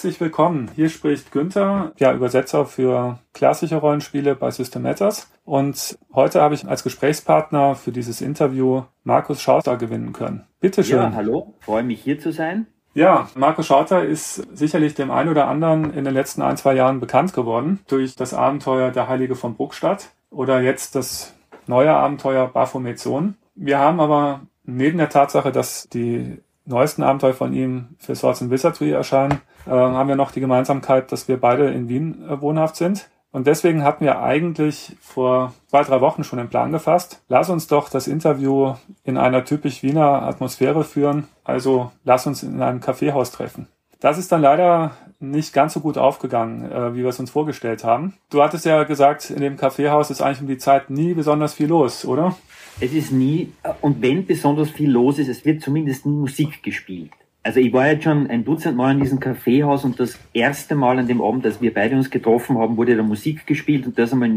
Herzlich willkommen. Hier spricht Günther, ja, Übersetzer für klassische Rollenspiele bei System Matters. Und heute habe ich als Gesprächspartner für dieses Interview Markus Schauter gewinnen können. Bitte schön. Ja, hallo. Freue mich hier zu sein. Ja, Markus Schauter ist sicherlich dem einen oder anderen in den letzten ein, zwei Jahren bekannt geworden durch das Abenteuer Der Heilige von Bruckstadt oder jetzt das neue Abenteuer Baphomet Sohn. Wir haben aber neben der Tatsache, dass die neuesten Abenteuer von ihm für Swords and Wizardry erscheinen, äh, haben wir noch die Gemeinsamkeit, dass wir beide in Wien äh, wohnhaft sind. Und deswegen hatten wir eigentlich vor zwei, drei Wochen schon den Plan gefasst. Lass uns doch das Interview in einer typisch Wiener Atmosphäre führen. Also lass uns in einem Kaffeehaus treffen. Das ist dann leider nicht ganz so gut aufgegangen, äh, wie wir es uns vorgestellt haben. Du hattest ja gesagt, in dem Kaffeehaus ist eigentlich um die Zeit nie besonders viel los, oder? Es ist nie, und wenn besonders viel los ist, es wird zumindest nie Musik gespielt. Also ich war jetzt schon ein Dutzend Mal in diesem Kaffeehaus und das erste Mal an dem Abend, als wir beide uns getroffen haben, wurde da Musik gespielt und das einmal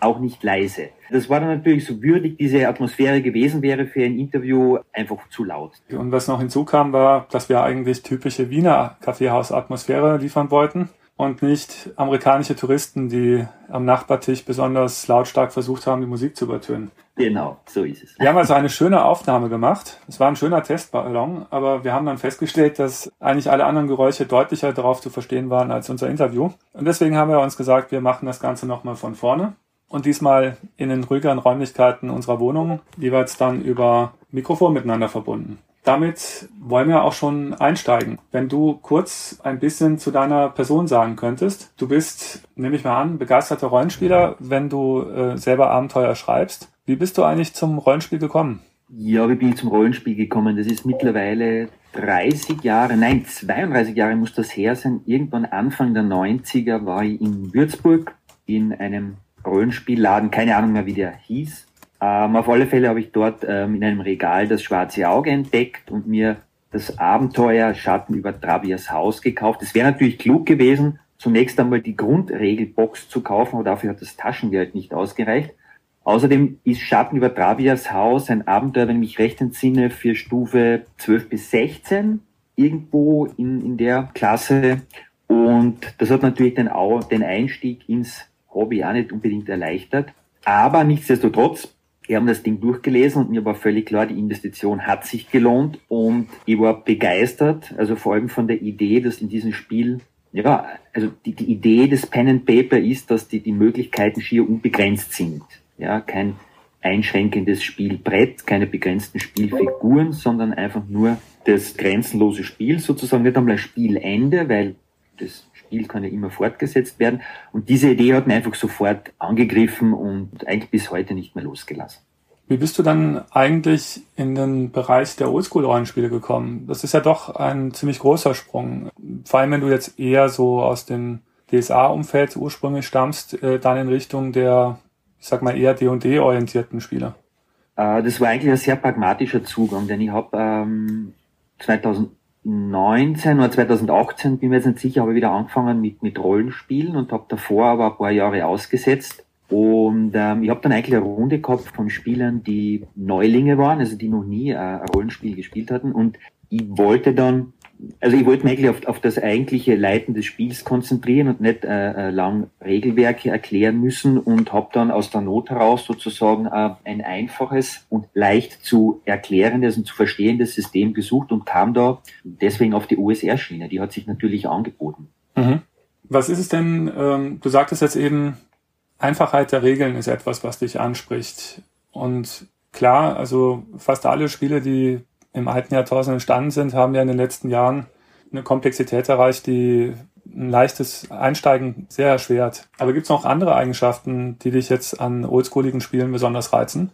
auch nicht leise. Das war dann natürlich so würdig diese Atmosphäre gewesen wäre für ein Interview einfach zu laut. Und was noch hinzukam war, dass wir eigentlich typische Wiener Kaffeehausatmosphäre liefern wollten und nicht amerikanische Touristen, die am Nachbartisch besonders lautstark versucht haben, die Musik zu übertönen. Genau, so ist es. Wir haben also eine schöne Aufnahme gemacht. Es war ein schöner Testballon, aber wir haben dann festgestellt, dass eigentlich alle anderen Geräusche deutlicher darauf zu verstehen waren als unser Interview. Und deswegen haben wir uns gesagt, wir machen das Ganze nochmal von vorne. Und diesmal in den ruhigeren Räumlichkeiten unserer Wohnung, jeweils dann über Mikrofon miteinander verbunden. Damit wollen wir auch schon einsteigen. Wenn du kurz ein bisschen zu deiner Person sagen könntest. Du bist, nehme ich mal an, begeisterter Rollenspieler, wenn du äh, selber Abenteuer schreibst. Wie bist du eigentlich zum Rollenspiel gekommen? Ja, wie bin ich zum Rollenspiel gekommen? Das ist mittlerweile 30 Jahre, nein, 32 Jahre muss das her sein. Irgendwann Anfang der 90er war ich in Würzburg in einem Rollenspielladen, keine Ahnung mehr, wie der hieß. Ähm, auf alle Fälle habe ich dort ähm, in einem Regal das schwarze Auge entdeckt und mir das Abenteuer Schatten über Trabias Haus gekauft. Es wäre natürlich klug gewesen, zunächst einmal die Grundregelbox zu kaufen, aber dafür hat das Taschengeld nicht ausgereicht. Außerdem ist Schatten über Trabias Haus ein Abenteuer, wenn ich mich recht entsinne, für Stufe 12 bis 16, irgendwo in, in der Klasse. Und das hat natürlich den, den Einstieg ins Hobby auch nicht unbedingt erleichtert. Aber nichtsdestotrotz wir haben das Ding durchgelesen und mir war völlig klar, die Investition hat sich gelohnt und ich war begeistert, also vor allem von der Idee, dass in diesem Spiel, ja, also die, die Idee des Pen and Paper ist, dass die, die Möglichkeiten schier unbegrenzt sind. Ja, kein einschränkendes Spielbrett, keine begrenzten Spielfiguren, sondern einfach nur das grenzenlose Spiel, sozusagen nicht einmal ein Spielende, weil das Spiel kann ja immer fortgesetzt werden. Und diese Idee hat mir einfach sofort angegriffen und eigentlich bis heute nicht mehr losgelassen. Wie bist du dann eigentlich in den Bereich der Oldschool-Rollenspiele gekommen? Das ist ja doch ein ziemlich großer Sprung. Vor allem, wenn du jetzt eher so aus dem DSA-Umfeld ursprünglich stammst, äh, dann in Richtung der, ich sag mal, eher D&D-orientierten Spiele. Äh, das war eigentlich ein sehr pragmatischer Zugang, denn ich habe ähm, 2000 2019 oder 2018, bin mir jetzt nicht sicher, habe ich wieder angefangen mit, mit Rollenspielen und habe davor aber ein paar Jahre ausgesetzt. Und ähm, ich habe dann eigentlich eine Runde gehabt von Spielern, die Neulinge waren, also die noch nie äh, ein Rollenspiel gespielt hatten. Und ich wollte dann also ich wollte mich eigentlich auf, auf das eigentliche Leiten des Spiels konzentrieren und nicht äh, äh lang Regelwerke erklären müssen und habe dann aus der Not heraus sozusagen äh, ein einfaches und leicht zu erklärendes und zu verstehendes System gesucht und kam da deswegen auf die OSR-Schiene. Die hat sich natürlich angeboten. Mhm. Was ist es denn, ähm, du sagtest jetzt eben, Einfachheit der Regeln ist etwas, was dich anspricht. Und klar, also fast alle Spiele, die im alten Jahrtausend entstanden sind, haben ja in den letzten Jahren eine Komplexität erreicht, die ein leichtes Einsteigen sehr erschwert. Aber gibt es noch andere Eigenschaften, die dich jetzt an oldschooligen Spielen besonders reizen?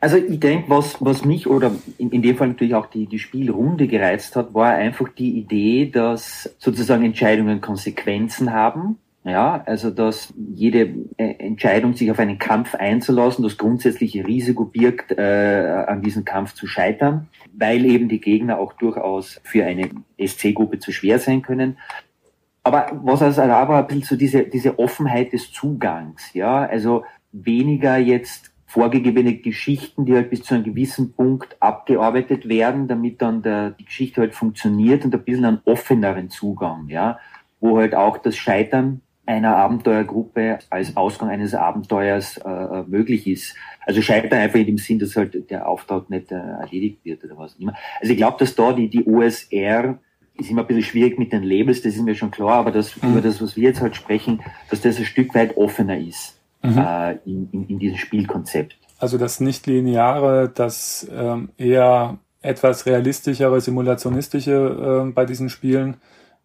Also ich denke, was, was mich oder in, in dem Fall natürlich auch die, die Spielrunde gereizt hat, war einfach die Idee, dass sozusagen Entscheidungen Konsequenzen haben ja, also dass jede äh, Entscheidung, sich auf einen Kampf einzulassen, das grundsätzliche Risiko birgt, äh, an diesem Kampf zu scheitern, weil eben die Gegner auch durchaus für eine SC-Gruppe zu schwer sein können. Aber was also aber ein bisschen so diese, diese Offenheit des Zugangs, ja, also weniger jetzt vorgegebene Geschichten, die halt bis zu einem gewissen Punkt abgearbeitet werden, damit dann der, die Geschichte halt funktioniert und ein bisschen einen offeneren Zugang, ja, wo halt auch das Scheitern einer Abenteuergruppe als Ausgang eines Abenteuers äh, äh möglich ist. Also scheitern einfach in dem Sinn, dass halt der Auftrag nicht äh, erledigt wird oder was immer. Also ich glaube, dass da die, die OSR ist immer ein bisschen schwierig mit den Labels, das ist mir schon klar, aber das, mhm. über das, was wir jetzt halt sprechen, dass das ein Stück weit offener ist mhm. äh, in, in, in diesem Spielkonzept. Also das nicht-lineare, das ähm, eher etwas realistischere, simulationistische äh, bei diesen Spielen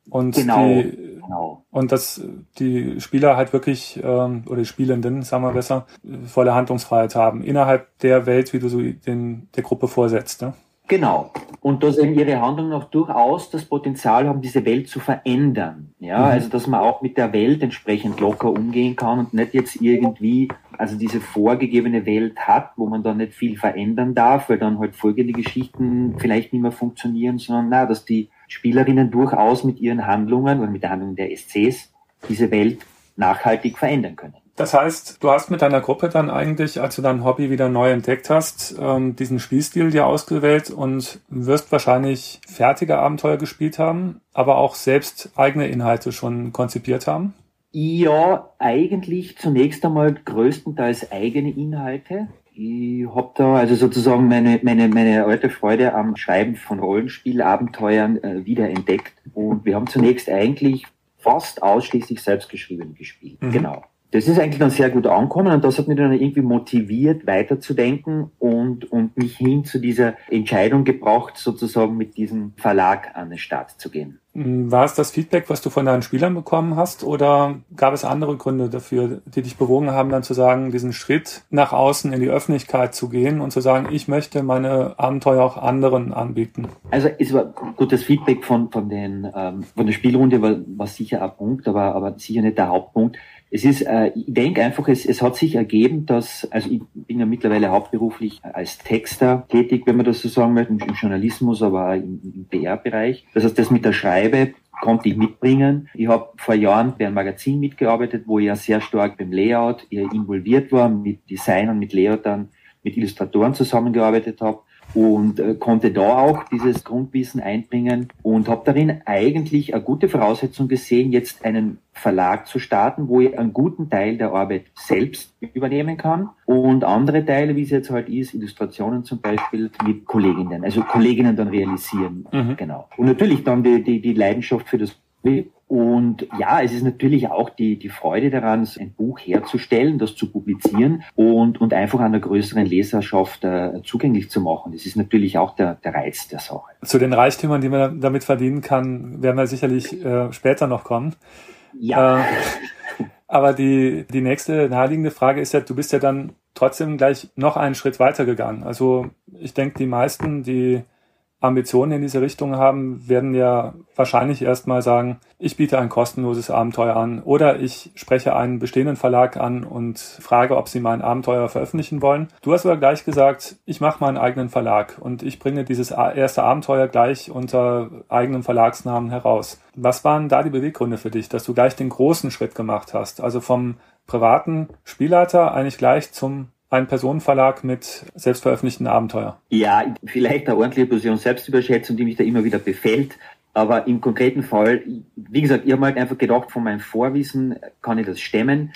und genau, die, genau. und dass die Spieler halt wirklich ähm, oder die Spielenden, sagen wir besser, volle Handlungsfreiheit haben innerhalb der Welt, wie du so den der Gruppe vorsetzt. Ne? Genau. Und dass eben ihre Handlungen auch durchaus das Potenzial haben, diese Welt zu verändern. Ja, mhm. also dass man auch mit der Welt entsprechend locker umgehen kann und nicht jetzt irgendwie, also diese vorgegebene Welt hat, wo man dann nicht viel verändern darf, weil dann halt folgende Geschichten vielleicht nicht mehr funktionieren, sondern na, dass die Spielerinnen durchaus mit ihren Handlungen oder mit der Handlung der SCs diese Welt nachhaltig verändern können. Das heißt, du hast mit deiner Gruppe dann eigentlich, als du dein Hobby wieder neu entdeckt hast, ähm, diesen Spielstil dir ausgewählt und wirst wahrscheinlich fertige Abenteuer gespielt haben, aber auch selbst eigene Inhalte schon konzipiert haben? Ja, eigentlich zunächst einmal größtenteils eigene Inhalte. Ich habe da also sozusagen meine, meine, meine alte Freude am Schreiben von Rollenspielabenteuern äh, wieder entdeckt. Und wir haben zunächst eigentlich fast ausschließlich selbstgeschrieben gespielt. Mhm. Genau das ist eigentlich dann sehr gut angekommen und das hat mich dann irgendwie motiviert, weiterzudenken und, und mich hin zu dieser Entscheidung gebracht, sozusagen mit diesem Verlag an den Start zu gehen. Mm, war es das Feedback, was du von deinen Spielern bekommen hast oder gab es andere Gründe dafür, die dich bewogen haben, dann zu sagen, diesen Schritt nach außen in die Öffentlichkeit zu gehen und zu sagen, ich möchte meine Abenteuer auch anderen anbieten? Also es war gutes Feedback von, von, den, ähm, von der Spielrunde war, war sicher ein Punkt, aber, aber sicher nicht der Hauptpunkt es ist, äh, ich denke einfach, es, es hat sich ergeben, dass, also ich bin ja mittlerweile hauptberuflich als Texter tätig, wenn man das so sagen möchte, im, Journalismus, aber auch im, im PR-Bereich. Das heißt, das mit der Schreibe konnte ich mitbringen. Ich habe vor Jahren bei einem Magazin mitgearbeitet, wo ich ja sehr stark beim Layout involviert war, mit Design und mit Layout dann mit Illustratoren zusammengearbeitet habe und äh, konnte da auch dieses Grundwissen einbringen und habe darin eigentlich eine gute Voraussetzung gesehen, jetzt einen Verlag zu starten, wo ich einen guten Teil der Arbeit selbst übernehmen kann und andere Teile, wie es jetzt halt ist, Illustrationen zum Beispiel mit Kolleginnen, also Kolleginnen dann realisieren. Mhm. Genau. Und natürlich dann die, die, die Leidenschaft für das und ja, es ist natürlich auch die, die Freude daran, ein Buch herzustellen, das zu publizieren und, und einfach einer größeren Leserschaft äh, zugänglich zu machen. Das ist natürlich auch der, der Reiz der Sache. Zu den Reichtümern, die man damit verdienen kann, werden wir sicherlich äh, später noch kommen. Ja. Äh, aber die, die nächste naheliegende Frage ist ja, du bist ja dann trotzdem gleich noch einen Schritt weiter gegangen. Also ich denke, die meisten, die Ambitionen in diese Richtung haben, werden ja wahrscheinlich erstmal sagen, ich biete ein kostenloses Abenteuer an oder ich spreche einen bestehenden Verlag an und frage, ob sie mein Abenteuer veröffentlichen wollen. Du hast aber gleich gesagt, ich mache meinen eigenen Verlag und ich bringe dieses erste Abenteuer gleich unter eigenem Verlagsnamen heraus. Was waren da die Beweggründe für dich, dass du gleich den großen Schritt gemacht hast? Also vom privaten Spielleiter eigentlich gleich zum ein Personenverlag mit selbstveröffentlichten Abenteuer. Ja, vielleicht eine ordentliche Position Selbstüberschätzung, die mich da immer wieder befällt. Aber im konkreten Fall, wie gesagt, ich habe halt einfach gedacht, von meinem Vorwissen kann ich das stemmen.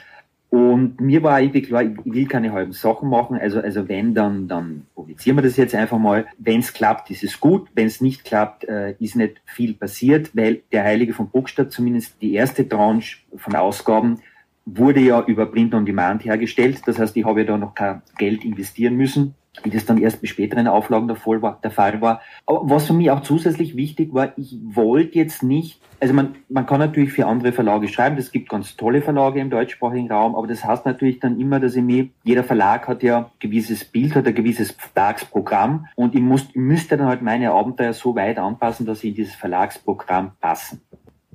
Und mir war irgendwie klar, ich will keine halben Sachen machen. Also, also wenn, dann, dann publizieren wir das jetzt einfach mal. Wenn es klappt, ist es gut. Wenn es nicht klappt, äh, ist nicht viel passiert, weil der Heilige von Burgstadt, zumindest die erste Tranche von Ausgaben, wurde ja über Print on Demand hergestellt. Das heißt, ich habe ja da noch kein Geld investieren müssen, wie das dann erst bei späteren Auflagen der Fall war. Der Fall war. Aber was für mich auch zusätzlich wichtig war, ich wollte jetzt nicht, also man, man kann natürlich für andere Verlage schreiben, es gibt ganz tolle Verlage im deutschsprachigen Raum, aber das heißt natürlich dann immer, dass ich mir, jeder Verlag hat ja ein gewisses Bild, hat ein gewisses Verlagsprogramm und ich, muss, ich müsste dann halt meine Abenteuer so weit anpassen, dass sie in dieses Verlagsprogramm passen.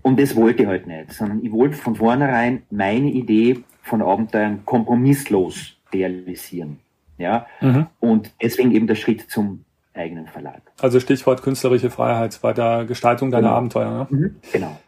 Und das wollte ich halt nicht, sondern ich wollte von vornherein meine Idee von Abenteuern kompromisslos realisieren. Ja, mhm. und deswegen eben der Schritt zum eigenen Verlag. Also Stichwort künstlerische Freiheit bei der Gestaltung deiner genau. Abenteuer. Ne? Mhm. Genau.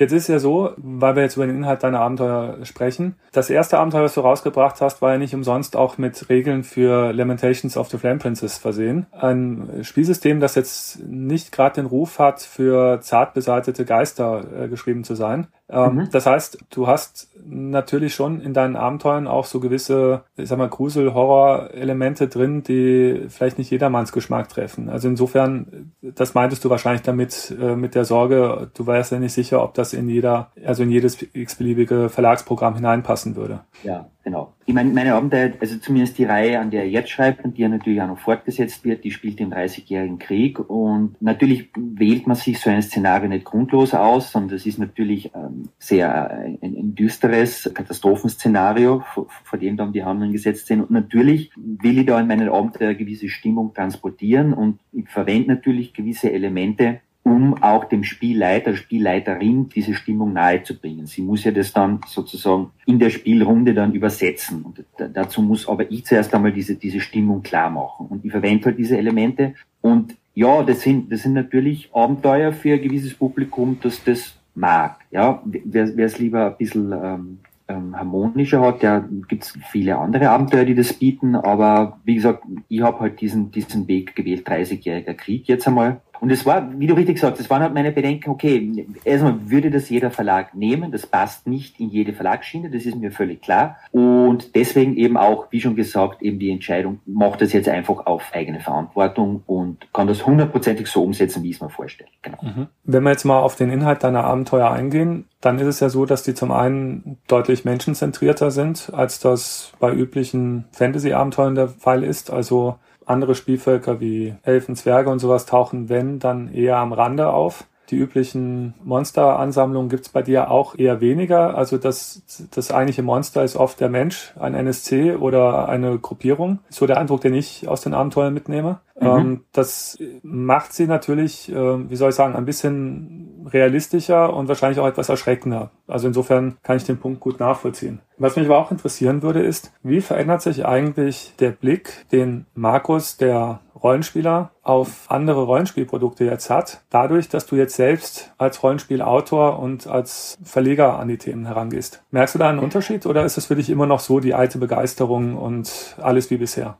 Jetzt ist ja so, weil wir jetzt über den Inhalt deiner Abenteuer sprechen. Das erste Abenteuer, was du rausgebracht hast, war ja nicht umsonst auch mit Regeln für Lamentations of the Flame Princess versehen. Ein Spielsystem, das jetzt nicht gerade den Ruf hat, für zart beseitete Geister äh, geschrieben zu sein. Ähm, mhm. Das heißt, du hast natürlich schon in deinen Abenteuern auch so gewisse, ich sag mal, Grusel-Horror-Elemente drin, die vielleicht nicht jedermanns Geschmack treffen. Also insofern, das meintest du wahrscheinlich damit, äh, mit der Sorge, du wärst ja nicht sicher, ob das in jeder, also in jedes x-beliebige Verlagsprogramm hineinpassen würde. Ja, Genau. Ich meine, meine Abenteuer, also zumindest die Reihe, an der er jetzt schreibt und die ja natürlich auch noch fortgesetzt wird, die spielt im Dreißigjährigen Krieg und natürlich wählt man sich so ein Szenario nicht grundlos aus, sondern das ist natürlich ähm, sehr ein, ein düsteres Katastrophenszenario, vor, vor dem dann die Handlungen gesetzt sind. Und natürlich will ich da in meinen Abenteuer gewisse Stimmung transportieren und ich verwende natürlich gewisse Elemente, um auch dem Spielleiter, Spielleiterin diese Stimmung nahezubringen. Sie muss ja das dann sozusagen in der Spielrunde dann übersetzen. Und dazu muss aber ich zuerst einmal diese, diese Stimmung klar machen. Und ich verwende halt diese Elemente. Und ja, das sind, das sind natürlich Abenteuer für ein gewisses Publikum, das das mag. Ja, wer es lieber ein bisschen ähm, ähm, harmonischer hat, ja, gibt's viele andere Abenteuer, die das bieten. Aber wie gesagt, ich habe halt diesen, diesen Weg gewählt, 30-jähriger Krieg jetzt einmal. Und es war, wie du richtig sagst, es waren halt meine Bedenken, okay, erstmal würde das jeder Verlag nehmen, das passt nicht in jede Verlagsschiene, das ist mir völlig klar. Und deswegen eben auch, wie schon gesagt, eben die Entscheidung, macht das jetzt einfach auf eigene Verantwortung und kann das hundertprozentig so umsetzen, wie ich es mir vorstelle. Genau. Mhm. Wenn wir jetzt mal auf den Inhalt deiner Abenteuer eingehen, dann ist es ja so, dass die zum einen deutlich menschenzentrierter sind, als das bei üblichen Fantasy-Abenteuern der Fall ist. Also andere Spielvölker wie Elfen, Zwerge und sowas tauchen, wenn, dann eher am Rande auf. Die üblichen Monsteransammlungen gibt's bei dir auch eher weniger. Also das, das eigentliche Monster ist oft der Mensch, ein NSC oder eine Gruppierung. So der Eindruck, den ich aus den Abenteuern mitnehme. Mhm. Ähm, das macht sie natürlich, äh, wie soll ich sagen, ein bisschen realistischer und wahrscheinlich auch etwas erschreckender. Also insofern kann ich den Punkt gut nachvollziehen. Was mich aber auch interessieren würde, ist, wie verändert sich eigentlich der Blick, den Markus, der Rollenspieler auf andere Rollenspielprodukte jetzt hat, dadurch, dass du jetzt selbst als Rollenspielautor und als Verleger an die Themen herangehst. Merkst du da einen Unterschied oder ist es für dich immer noch so die alte Begeisterung und alles wie bisher?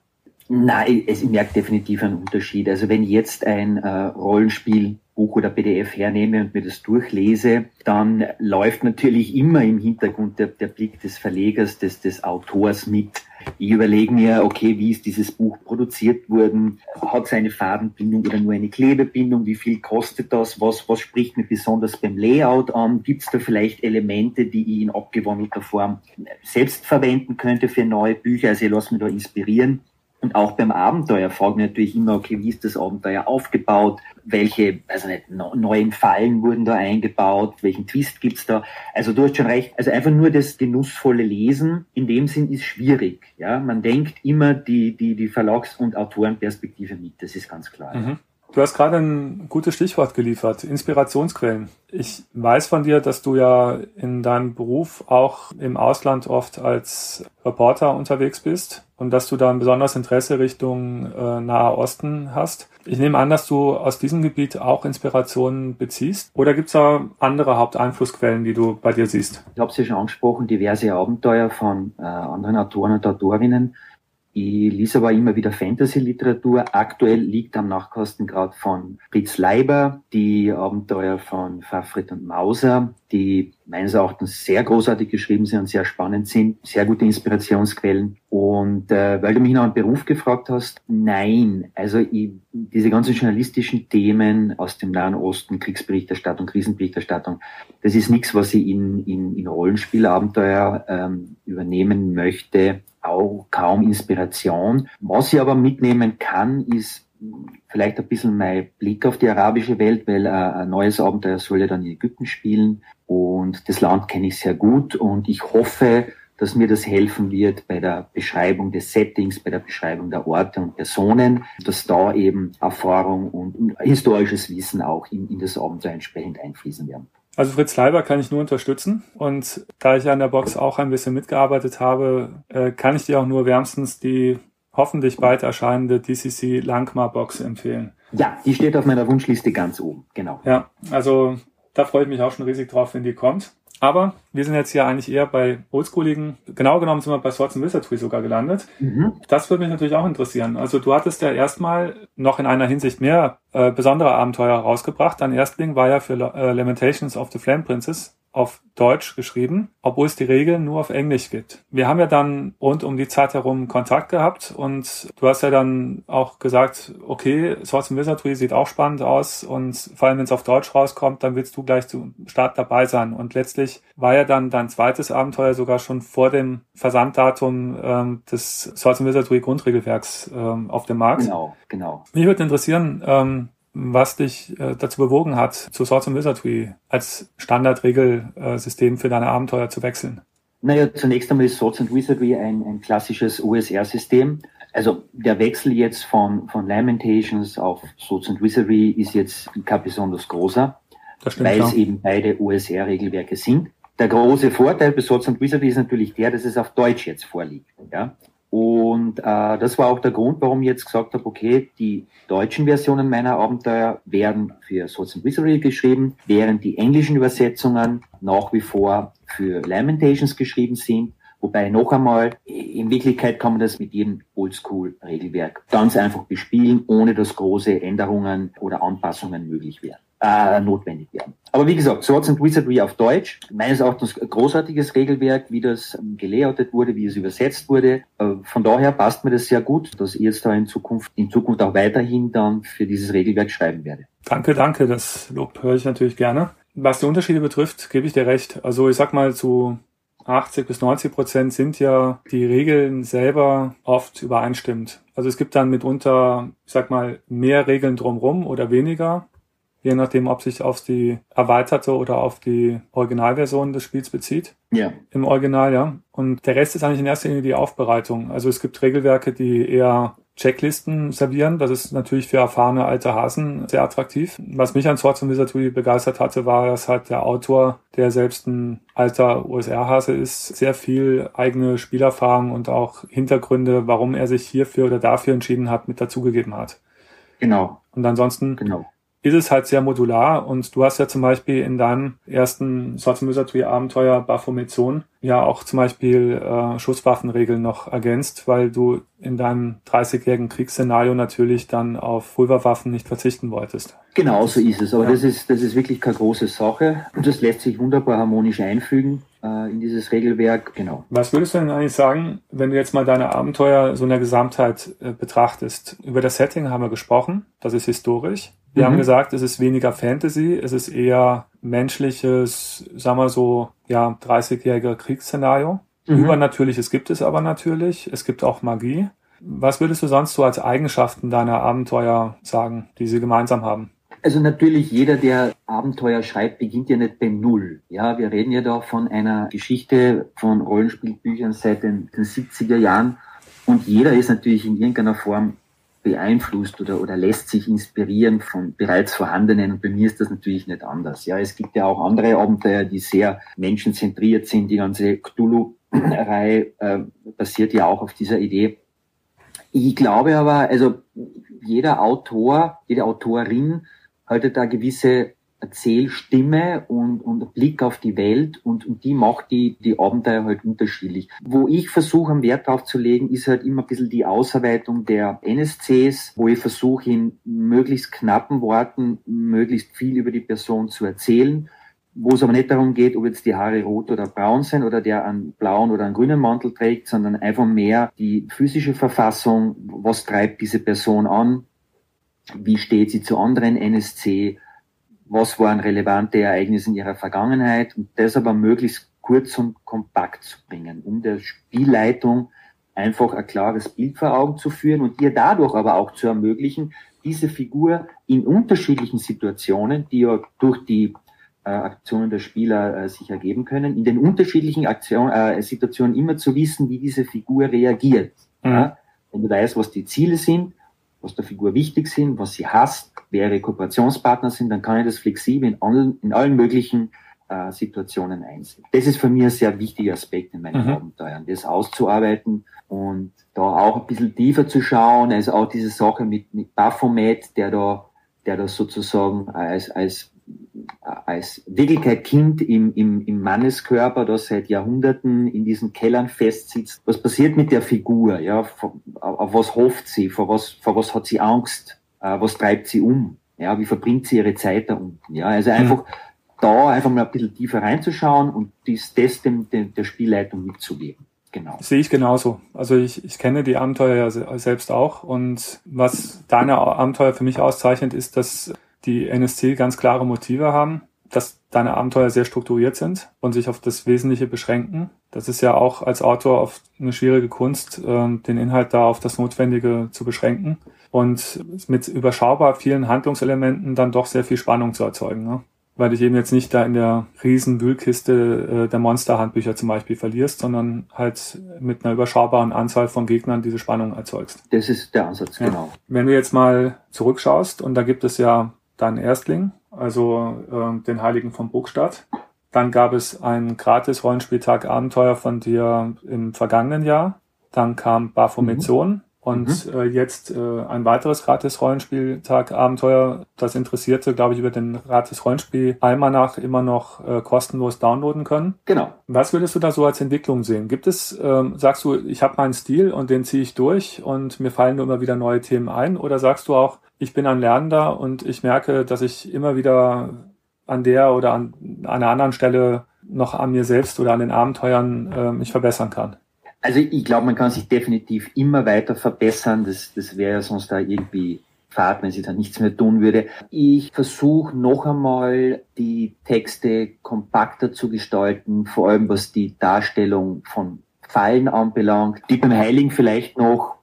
Nein, ich merke definitiv einen Unterschied. Also wenn jetzt ein äh, Rollenspiel Buch oder PDF hernehme und mir das durchlese, dann läuft natürlich immer im Hintergrund der, der Blick des Verlegers, des, des Autors mit. Ich überlege mir, okay, wie ist dieses Buch produziert worden? Hat es eine Farbenbindung oder nur eine Klebebindung? Wie viel kostet das? Was, was spricht mir besonders beim Layout an? Gibt es da vielleicht Elemente, die ich in abgewandelter Form selbst verwenden könnte für neue Bücher? Also ich lasse mich da inspirieren. Und auch beim Abenteuer fragen wir natürlich immer, okay, wie ist das Abenteuer aufgebaut? Welche, also nicht, neuen Fallen wurden da eingebaut? Welchen Twist gibt's da? Also du hast schon recht. Also einfach nur das genussvolle Lesen in dem Sinn ist schwierig. Ja, man denkt immer die, die, die Verlags- und Autorenperspektive mit. Das ist ganz klar. Mhm. Du hast gerade ein gutes Stichwort geliefert, Inspirationsquellen. Ich weiß von dir, dass du ja in deinem Beruf auch im Ausland oft als Reporter unterwegs bist und dass du da ein besonderes Interesse Richtung äh, Nahe Osten hast. Ich nehme an, dass du aus diesem Gebiet auch Inspirationen beziehst. Oder gibt es da andere Haupteinflussquellen, die du bei dir siehst? Ich habe es ja schon angesprochen, diverse Abenteuer von äh, anderen Autoren und Autorinnen. Ich lese aber immer wieder Fantasy-Literatur. Aktuell liegt am Nachkosten gerade von Fritz Leiber die Abenteuer von Fafrit und Mauser, die meines Erachtens sehr großartig geschrieben sind und sehr spannend sind, sehr gute Inspirationsquellen. Und äh, weil du mich nach einem Beruf gefragt hast, nein, also ich, diese ganzen journalistischen Themen aus dem Nahen Osten, Kriegsberichterstattung, Krisenberichterstattung, das ist nichts, was ich in, in, in Rollenspielabenteuer ähm, übernehmen möchte kaum Inspiration. Was ich aber mitnehmen kann, ist vielleicht ein bisschen mein Blick auf die arabische Welt, weil äh, ein neues Abenteuer soll ja dann in Ägypten spielen und das Land kenne ich sehr gut und ich hoffe, dass mir das helfen wird bei der Beschreibung des Settings, bei der Beschreibung der Orte und Personen, dass da eben Erfahrung und historisches Wissen auch in, in das Abenteuer entsprechend einfließen werden. Also Fritz Leiber kann ich nur unterstützen und da ich an der Box auch ein bisschen mitgearbeitet habe, äh, kann ich dir auch nur wärmstens die hoffentlich bald erscheinende DCC Langmar Box empfehlen. Ja, die steht auf meiner Wunschliste ganz oben, genau. Ja, also Da freue ich mich auch schon riesig drauf, wenn die kommt. Aber wir sind jetzt hier eigentlich eher bei oldschooligen, genau genommen sind wir bei Swords and Wizardry sogar gelandet. Mhm. Das würde mich natürlich auch interessieren. Also du hattest ja erstmal noch in einer Hinsicht mehr äh, besondere Abenteuer rausgebracht. Dein Erstling war ja für äh, Lamentations of the Flame Princess auf Deutsch geschrieben, obwohl es die Regeln nur auf Englisch gibt. Wir haben ja dann rund um die Zeit herum Kontakt gehabt und du hast ja dann auch gesagt, okay, Swords and Wizardry sieht auch spannend aus und vor allem wenn es auf Deutsch rauskommt, dann willst du gleich zum Start dabei sein. Und letztlich war ja dann dein zweites Abenteuer sogar schon vor dem Versanddatum ähm, des Swords and Wizardry Grundregelwerks ähm, auf dem Markt. Genau, genau. Mich würde interessieren, ähm, was dich äh, dazu bewogen hat, zu Swords and Wizardry als Standardregelsystem für deine Abenteuer zu wechseln. Naja, zunächst einmal ist Swords and Wizardry ein, ein klassisches OSR-System. Also der Wechsel jetzt von, von Lamentations auf Swords and Wizardry ist jetzt kein besonders großer, stimmt, weil es eben beide OSR-Regelwerke sind. Der große Vorteil bei Swords and Wizardry ist natürlich der, dass es auf Deutsch jetzt vorliegt. Ja? Und äh, das war auch der Grund, warum ich jetzt gesagt habe, okay, die deutschen Versionen meiner Abenteuer werden für Swords and Wizardry geschrieben, während die englischen Übersetzungen nach wie vor für Lamentations geschrieben sind. Wobei noch einmal, in Wirklichkeit kann man das mit jedem Oldschool-Regelwerk ganz einfach bespielen, ohne dass große Änderungen oder Anpassungen möglich wären äh, notwendig werden. Aber wie gesagt, Swords and Wizardry auf Deutsch, meines Erachtens großartiges Regelwerk, wie das ähm, gelayoutet wurde, wie es übersetzt wurde. Äh, von daher passt mir das sehr gut, dass ich jetzt da in Zukunft, in Zukunft auch weiterhin dann für dieses Regelwerk schreiben werde. Danke, danke, das Lob höre ich natürlich gerne. Was die Unterschiede betrifft, gebe ich dir recht. Also ich sag mal zu 80 bis 90 Prozent sind ja die Regeln selber oft übereinstimmend. Also es gibt dann mitunter, ich sag mal, mehr Regeln drumrum oder weniger je nachdem, ob sich auf die erweiterte oder auf die Originalversion des Spiels bezieht. Ja. Im Original, ja. Und der Rest ist eigentlich in erster Linie die Aufbereitung. Also es gibt Regelwerke, die eher Checklisten servieren. Das ist natürlich für erfahrene alte Hasen sehr attraktiv. Was mich an Swords and Wizardry begeistert hatte, war, dass halt der Autor, der selbst ein alter USR-Hase ist, sehr viel eigene Spielerfahrung und auch Hintergründe, warum er sich hierfür oder dafür entschieden hat, mit dazugegeben hat. Genau. Und ansonsten genau ist es halt sehr modular und du hast ja zum Beispiel in deinem ersten Swords Wizardry Abenteuer Baphomet ja auch zum Beispiel äh, Schusswaffenregeln noch ergänzt, weil du in deinem 30-jährigen Kriegsszenario natürlich dann auf Pulverwaffen nicht verzichten wolltest. Genau so ist es, aber ja. das ist das ist wirklich keine große Sache und das lässt sich wunderbar harmonisch einfügen äh, in dieses Regelwerk. Genau. Was würdest du denn eigentlich sagen, wenn du jetzt mal deine Abenteuer so in der Gesamtheit äh, betrachtest? Über das Setting haben wir gesprochen, das ist historisch. Wir mhm. haben gesagt, es ist weniger Fantasy, es ist eher menschliches, sagen wir so, ja, 30-jähriger Kriegsszenario. Mhm. Übernatürliches gibt es aber natürlich. Es gibt auch Magie. Was würdest du sonst so als Eigenschaften deiner Abenteuer sagen, die sie gemeinsam haben? Also natürlich, jeder, der Abenteuer schreibt, beginnt ja nicht bei Null. Ja, wir reden ja da von einer Geschichte von Rollenspielbüchern seit den, den 70er Jahren. Und jeder ist natürlich in irgendeiner Form beeinflusst oder, oder lässt sich inspirieren von bereits vorhandenen. Und bei mir ist das natürlich nicht anders. Ja, es gibt ja auch andere Abenteuer, die sehr menschenzentriert sind. Die ganze Cthulhu-Reihe äh, basiert ja auch auf dieser Idee. Ich glaube aber, also jeder Autor, jede Autorin hat da gewisse Erzählstimme und, und Blick auf die Welt und, und die macht die, die Abenteuer halt unterschiedlich. Wo ich versuche, einen Wert drauf zu legen, ist halt immer ein bisschen die Ausarbeitung der NSCs, wo ich versuche, in möglichst knappen Worten möglichst viel über die Person zu erzählen, wo es aber nicht darum geht, ob jetzt die Haare rot oder braun sind oder der einen blauen oder einen grünen Mantel trägt, sondern einfach mehr die physische Verfassung, was treibt diese Person an, wie steht sie zu anderen NSC, was waren relevante Ereignisse in ihrer Vergangenheit und das aber möglichst kurz und kompakt zu bringen, um der Spielleitung einfach ein klares Bild vor Augen zu führen und ihr dadurch aber auch zu ermöglichen, diese Figur in unterschiedlichen Situationen, die ja durch die äh, Aktionen der Spieler äh, sich ergeben können, in den unterschiedlichen Aktion, äh, Situationen immer zu wissen, wie diese Figur reagiert. Mhm. Ja? Wenn du weißt, was die Ziele sind, was der Figur wichtig sind, was sie hasst, wer ihre Kooperationspartner sind, dann kann ich das flexibel in allen, in allen möglichen äh, Situationen einsehen. Das ist für mich ein sehr wichtiger Aspekt in meinen mhm. Abenteuern, das auszuarbeiten und da auch ein bisschen tiefer zu schauen, also auch diese Sache mit, mit Baphomet, der da, der da sozusagen als, als als Wirklichkeit-Kind im, im, im Manneskörper, das seit Jahrhunderten in diesen Kellern festsitzt. Was passiert mit der Figur? Ja, auf was hofft sie? Vor was, vor was hat sie Angst? Äh, was treibt sie um? Ja, wie verbringt sie ihre Zeit da unten? Ja, also einfach mhm. da einfach mal ein bisschen tiefer reinzuschauen und dies, das dem, dem, der Spielleitung mitzugeben. Genau. Sehe ich genauso. Also ich, ich kenne die Abenteuer ja selbst auch und was deine Abenteuer für mich auszeichnet, ist, dass die NSC ganz klare Motive haben, dass deine Abenteuer sehr strukturiert sind und sich auf das Wesentliche beschränken. Das ist ja auch als Autor oft eine schwierige Kunst, ähm, den Inhalt da auf das Notwendige zu beschränken und mit überschaubar vielen Handlungselementen dann doch sehr viel Spannung zu erzeugen. Ne? Weil dich eben jetzt nicht da in der riesen Wühlkiste äh, der Monsterhandbücher zum Beispiel verlierst, sondern halt mit einer überschaubaren Anzahl von Gegnern diese Spannung erzeugst. Das ist der Ansatz, ja. genau. Wenn du jetzt mal zurückschaust, und da gibt es ja deinen Erstling, also äh, den Heiligen von Burgstadt. Dann gab es ein gratis Rollenspieltag Abenteuer von dir im vergangenen Jahr. Dann kam Baphomet mhm. Und mhm. äh, jetzt äh, ein weiteres gratis Rollenspieltag Abenteuer. Das Interessierte, glaube ich, über den gratis Rollenspiel Almanach immer noch äh, kostenlos downloaden können. Genau. Was würdest du da so als Entwicklung sehen? Gibt es, ähm, sagst du, ich habe meinen Stil und den ziehe ich durch und mir fallen nur immer wieder neue Themen ein? Oder sagst du auch, ich bin ein Lernender und ich merke, dass ich immer wieder an der oder an einer anderen Stelle noch an mir selbst oder an den Abenteuern äh, mich verbessern kann. Also ich glaube, man kann sich definitiv immer weiter verbessern. Das, das wäre ja sonst da irgendwie Fahrt, wenn sie dann nichts mehr tun würde. Ich versuche noch einmal die Texte kompakter zu gestalten, vor allem was die Darstellung von Fallen anbelangt, die beim Heiligen vielleicht noch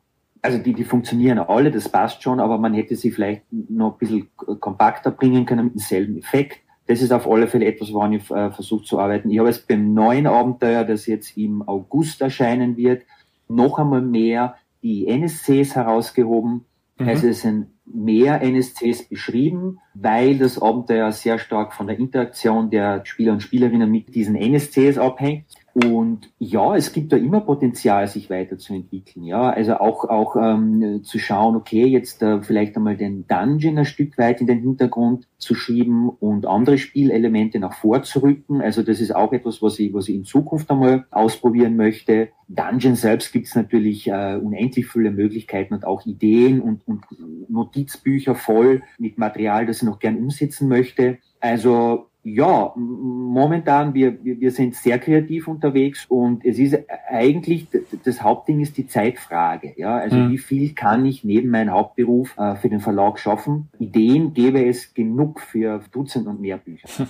also die, die funktionieren alle, das passt schon, aber man hätte sie vielleicht noch ein bisschen kompakter bringen können mit demselben Effekt. Das ist auf alle Fälle etwas, woran ich äh, versucht zu arbeiten. Ich habe es beim neuen Abenteuer, das jetzt im August erscheinen wird, noch einmal mehr die NSCs herausgehoben. Mhm. Also es sind mehr NSCs beschrieben, weil das Abenteuer sehr stark von der Interaktion der Spieler und Spielerinnen mit diesen NSCs abhängt. Und ja, es gibt da immer Potenzial, sich weiterzuentwickeln. Ja, also auch auch ähm, zu schauen, okay, jetzt äh, vielleicht einmal den Dungeon ein Stück weit in den Hintergrund zu schieben und andere Spielelemente nach vorzurücken. Also das ist auch etwas, was ich was ich in Zukunft einmal ausprobieren möchte. Dungeon selbst gibt es natürlich äh, unendlich viele Möglichkeiten und auch Ideen und, und Notizbücher voll mit Material, das ich noch gern umsetzen möchte. Also ja, momentan, wir, wir sind sehr kreativ unterwegs und es ist eigentlich, das Hauptding ist die Zeitfrage. Ja, also mhm. wie viel kann ich neben meinem Hauptberuf äh, für den Verlag schaffen? Ideen gäbe es genug für Dutzend und mehr Bücher.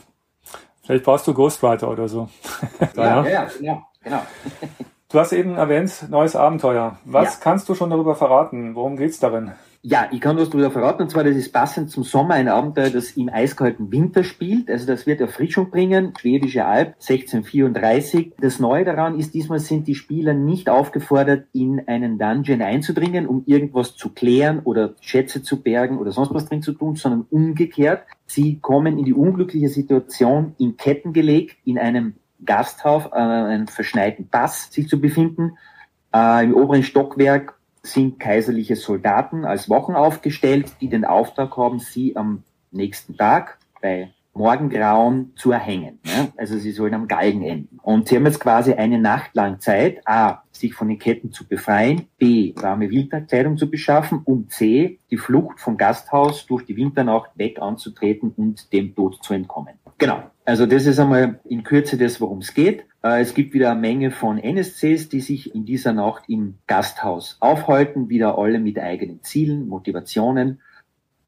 Vielleicht brauchst du Ghostwriter oder so. ja, ja, ja, genau. genau. Du hast eben erwähnt, neues Abenteuer. Was ja. kannst du schon darüber verraten? Worum geht's darin? Ja, ich kann was darüber verraten, und zwar, das ist passend zum Sommer ein Abenteuer, das im eiskalten Winter spielt. Also das wird Erfrischung bringen. Schwedische Alb, 1634. Das Neue daran ist, diesmal sind die Spieler nicht aufgefordert, in einen Dungeon einzudringen, um irgendwas zu klären oder Schätze zu bergen oder sonst was drin zu tun, sondern umgekehrt. Sie kommen in die unglückliche Situation, in Ketten gelegt, in einem Gasthaus, äh, einem verschneiten Pass sich zu befinden. Äh, Im oberen Stockwerk sind kaiserliche Soldaten als Wochen aufgestellt, die den Auftrag haben, sie am nächsten Tag bei Morgengrauen zu erhängen. Ne? Also sie sollen am Galgen enden. Und sie haben jetzt quasi eine Nacht lang Zeit, a, sich von den Ketten zu befreien, b, warme Winterkleidung zu beschaffen und c, die Flucht vom Gasthaus durch die Winternacht weg anzutreten und dem Tod zu entkommen. Genau. Also das ist einmal in Kürze das, worum es geht. Äh, es gibt wieder eine Menge von NSCs, die sich in dieser Nacht im Gasthaus aufhalten, wieder alle mit eigenen Zielen, Motivationen.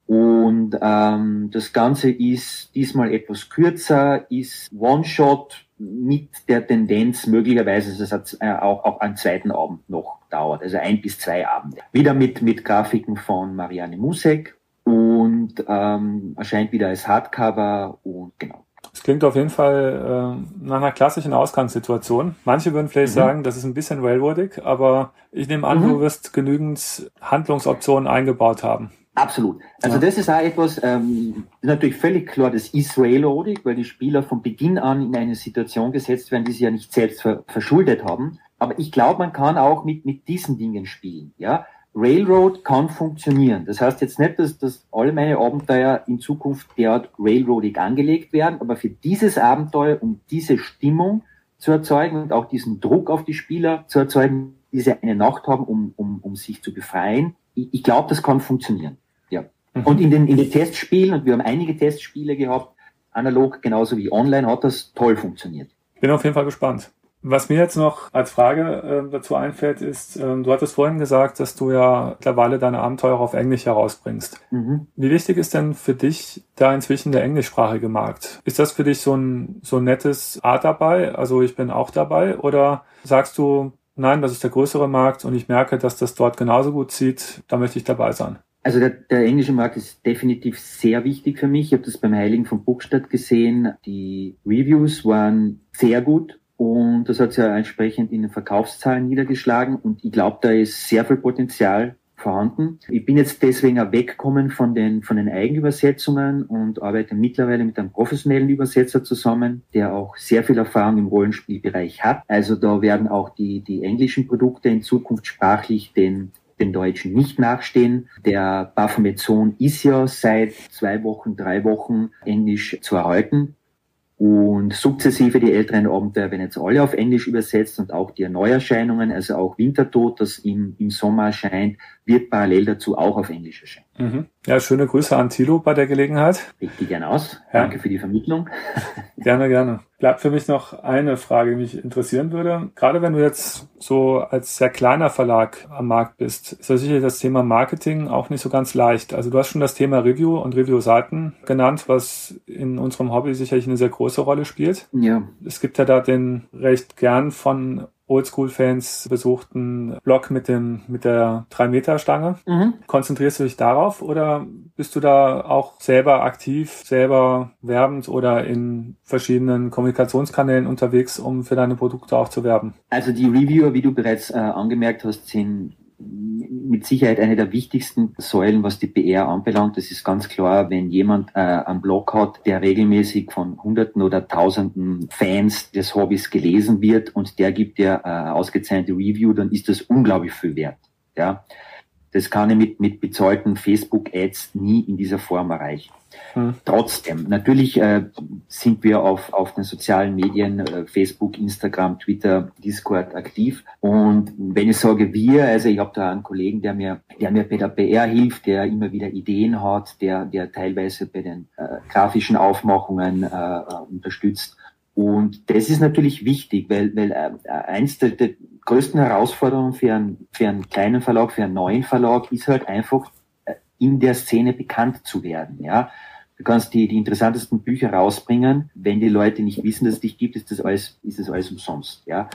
Und ähm, das Ganze ist diesmal etwas kürzer, ist One-Shot mit der Tendenz möglicherweise, dass es äh, auch, auch einen zweiten Abend noch dauert, also ein bis zwei Abende. Wieder mit, mit Grafiken von Marianne Musek und ähm, erscheint wieder als Hardcover und genau. Es klingt auf jeden Fall äh, nach einer klassischen Ausgangssituation. Manche würden vielleicht mhm. sagen, das ist ein bisschen railroadig, aber ich nehme an, mhm. du wirst genügend Handlungsoptionen eingebaut haben. Absolut. Also ja. das ist auch etwas, ähm, natürlich völlig klar, das ist railroadig, weil die Spieler von Beginn an in eine Situation gesetzt werden, die sie ja nicht selbst ver verschuldet haben. Aber ich glaube, man kann auch mit, mit diesen Dingen spielen. Ja, Railroad kann funktionieren. Das heißt jetzt nicht, dass, dass alle meine Abenteuer in Zukunft derart railroadig angelegt werden, aber für dieses Abenteuer, um diese Stimmung zu erzeugen und auch diesen Druck auf die Spieler zu erzeugen, die sie eine Nacht haben, um, um, um sich zu befreien, ich, ich glaube, das kann funktionieren. Ja. Mhm. Und in den, in den Testspielen, und wir haben einige Testspiele gehabt, analog genauso wie online, hat das toll funktioniert. Bin auf jeden Fall gespannt. Was mir jetzt noch als Frage äh, dazu einfällt, ist, äh, du hattest vorhin gesagt, dass du ja mittlerweile deine Abenteuer auf Englisch herausbringst. Mhm. Wie wichtig ist denn für dich da inzwischen der englischsprachige Markt? Ist das für dich so ein, so ein nettes Art dabei? Also ich bin auch dabei? Oder sagst du, nein, das ist der größere Markt und ich merke, dass das dort genauso gut zieht, da möchte ich dabei sein? Also der, der englische Markt ist definitiv sehr wichtig für mich. Ich habe das beim Heiligen von Burgstadt gesehen. Die Reviews waren sehr gut und das hat sich ja entsprechend in den Verkaufszahlen niedergeschlagen. Und ich glaube, da ist sehr viel Potenzial vorhanden. Ich bin jetzt deswegen auch weggekommen von den, von den Eigenübersetzungen und arbeite mittlerweile mit einem professionellen Übersetzer zusammen, der auch sehr viel Erfahrung im Rollenspielbereich hat. Also da werden auch die, die englischen Produkte in Zukunft sprachlich den den Deutschen nicht nachstehen. Der Baphomet ist ja seit zwei Wochen, drei Wochen Englisch zu erhalten. Und sukzessive die älteren Abenteuer werden jetzt alle auf Englisch übersetzt und auch die Neuerscheinungen, also auch Wintertod, das im, im Sommer erscheint, wird parallel dazu auch auf Englisch erscheinen. Mhm. Ja, schöne Grüße an Thilo bei der Gelegenheit. Richtig gern aus. Ja. Danke für die Vermittlung. gerne, gerne. Bleibt für mich noch eine Frage, die mich interessieren würde. Gerade wenn du jetzt so als sehr kleiner Verlag am Markt bist, ist ja sicher das Thema Marketing auch nicht so ganz leicht. Also du hast schon das Thema Review und Review-Seiten genannt, was in unserem Hobby sicherlich eine sehr große Rolle spielt. Ja. Es gibt ja da den recht gern von Oldschool-Fans besuchten Blog mit dem mit der 3-Meter-Stange. Mhm. Konzentrierst du dich darauf oder bist du da auch selber aktiv, selber werbend oder in verschiedenen Kommunikationskanälen unterwegs, um für deine Produkte auch zu werben? Also die Reviewer, wie du bereits äh, angemerkt hast, sind mit Sicherheit eine der wichtigsten Säulen, was die PR anbelangt. Das ist ganz klar, wenn jemand äh, einen Blog hat, der regelmäßig von Hunderten oder Tausenden Fans des Hobbys gelesen wird und der gibt dir äh, ausgezeichnete Review, dann ist das unglaublich viel wert. Ja, das kann ich mit, mit bezahlten Facebook-Ads nie in dieser Form erreichen. Hm. Trotzdem, natürlich äh, sind wir auf, auf den sozialen Medien, äh, Facebook, Instagram, Twitter, Discord aktiv. Und wenn ich sage wir, also ich habe da einen Kollegen, der mir, der mir bei der PR hilft, der immer wieder Ideen hat, der, der teilweise bei den äh, grafischen Aufmachungen äh, äh unterstützt. Und das ist natürlich wichtig, weil, weil äh, eins der, der größten Herausforderungen für einen, für einen kleinen Verlag, für einen neuen Verlag ist halt einfach in der Szene bekannt zu werden. Ja, du kannst die, die interessantesten Bücher rausbringen. Wenn die Leute nicht wissen, dass es dich gibt, ist das alles, ist das alles umsonst. Ja,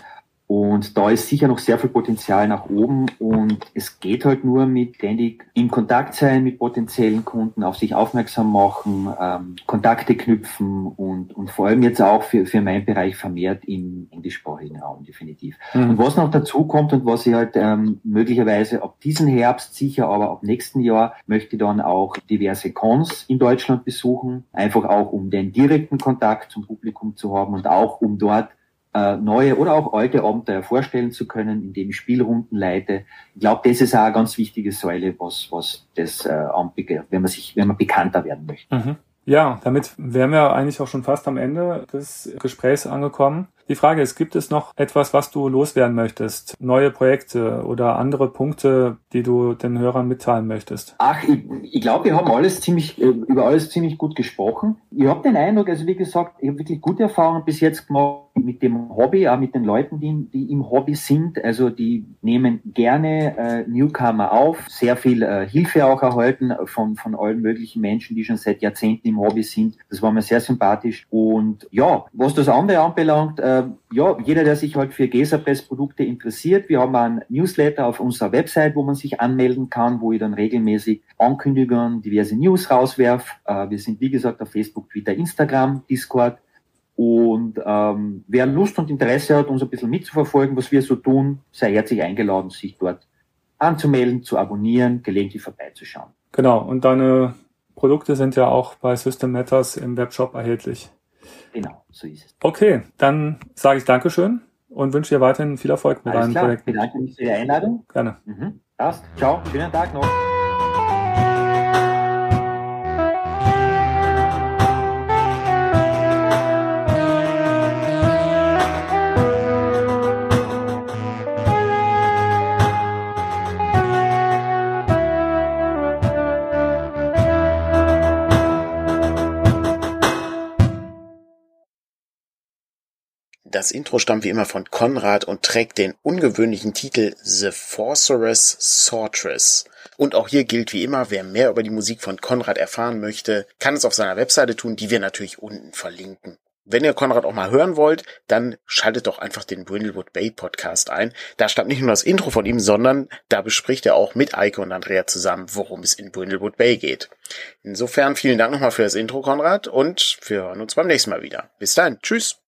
und da ist sicher noch sehr viel Potenzial nach oben und es geht halt nur mit ständig in Kontakt sein mit potenziellen Kunden, auf sich aufmerksam machen, ähm, Kontakte knüpfen und, und vor allem jetzt auch für, für meinen Bereich vermehrt im englischsprachigen Raum definitiv. Mhm. Und was noch dazu kommt und was ich halt ähm, möglicherweise ab diesen Herbst sicher, aber ab nächsten Jahr möchte dann auch diverse Cons in Deutschland besuchen, einfach auch um den direkten Kontakt zum Publikum zu haben und auch um dort äh, neue oder auch alte Abenteuer vorstellen zu können, indem ich Spielrunden leite. Ich glaube, das ist auch eine ganz wichtige Säule, was, was das äh, anbegehrt, wenn man sich, wenn man bekannter werden möchte. Mhm. Ja, damit wären wir eigentlich auch schon fast am Ende des Gesprächs angekommen. Die Frage ist, gibt es noch etwas, was du loswerden möchtest? Neue Projekte oder andere Punkte, die du den Hörern mitteilen möchtest? Ach, ich, ich glaube, wir haben alles ziemlich, äh, über alles ziemlich gut gesprochen. Ich habe den Eindruck, also wie gesagt, ich habe wirklich gute Erfahrungen bis jetzt gemacht mit dem Hobby, auch mit den Leuten, die, die im Hobby sind. Also die nehmen gerne äh, Newcomer auf, sehr viel äh, Hilfe auch erhalten von, von allen möglichen Menschen, die schon seit Jahrzehnten im Hobby sind. Das war mir sehr sympathisch. Und ja, was das andere anbelangt, äh, ja, jeder, der sich halt für Gesapress-Produkte interessiert, wir haben einen Newsletter auf unserer Website, wo man sich anmelden kann, wo ich dann regelmäßig Ankündigungen, diverse News rauswerf. Äh, wir sind, wie gesagt, auf Facebook, Twitter, Instagram, Discord. Und ähm, wer Lust und Interesse hat, uns ein bisschen mitzuverfolgen, was wir so tun, sei herzlich eingeladen, sich dort anzumelden, zu abonnieren, gelegentlich vorbeizuschauen. Genau, und deine Produkte sind ja auch bei System Matters im Webshop erhältlich. Genau, so ist es. Okay, dann sage ich Dankeschön und wünsche dir weiterhin viel Erfolg mit Alles deinem Projekt. Ich bedanke mich für die Einladung. Gerne. Mhm. Passt. Ciao. Schönen Tag noch. Das Intro stammt wie immer von Konrad und trägt den ungewöhnlichen Titel The Sorceress Sortress. Und auch hier gilt wie immer, wer mehr über die Musik von Konrad erfahren möchte, kann es auf seiner Webseite tun, die wir natürlich unten verlinken. Wenn ihr Konrad auch mal hören wollt, dann schaltet doch einfach den Brindlewood Bay Podcast ein. Da stammt nicht nur das Intro von ihm, sondern da bespricht er auch mit Eike und Andrea zusammen, worum es in Brindlewood Bay geht. Insofern vielen Dank nochmal für das Intro, Konrad, und wir hören uns beim nächsten Mal wieder. Bis dann. Tschüss.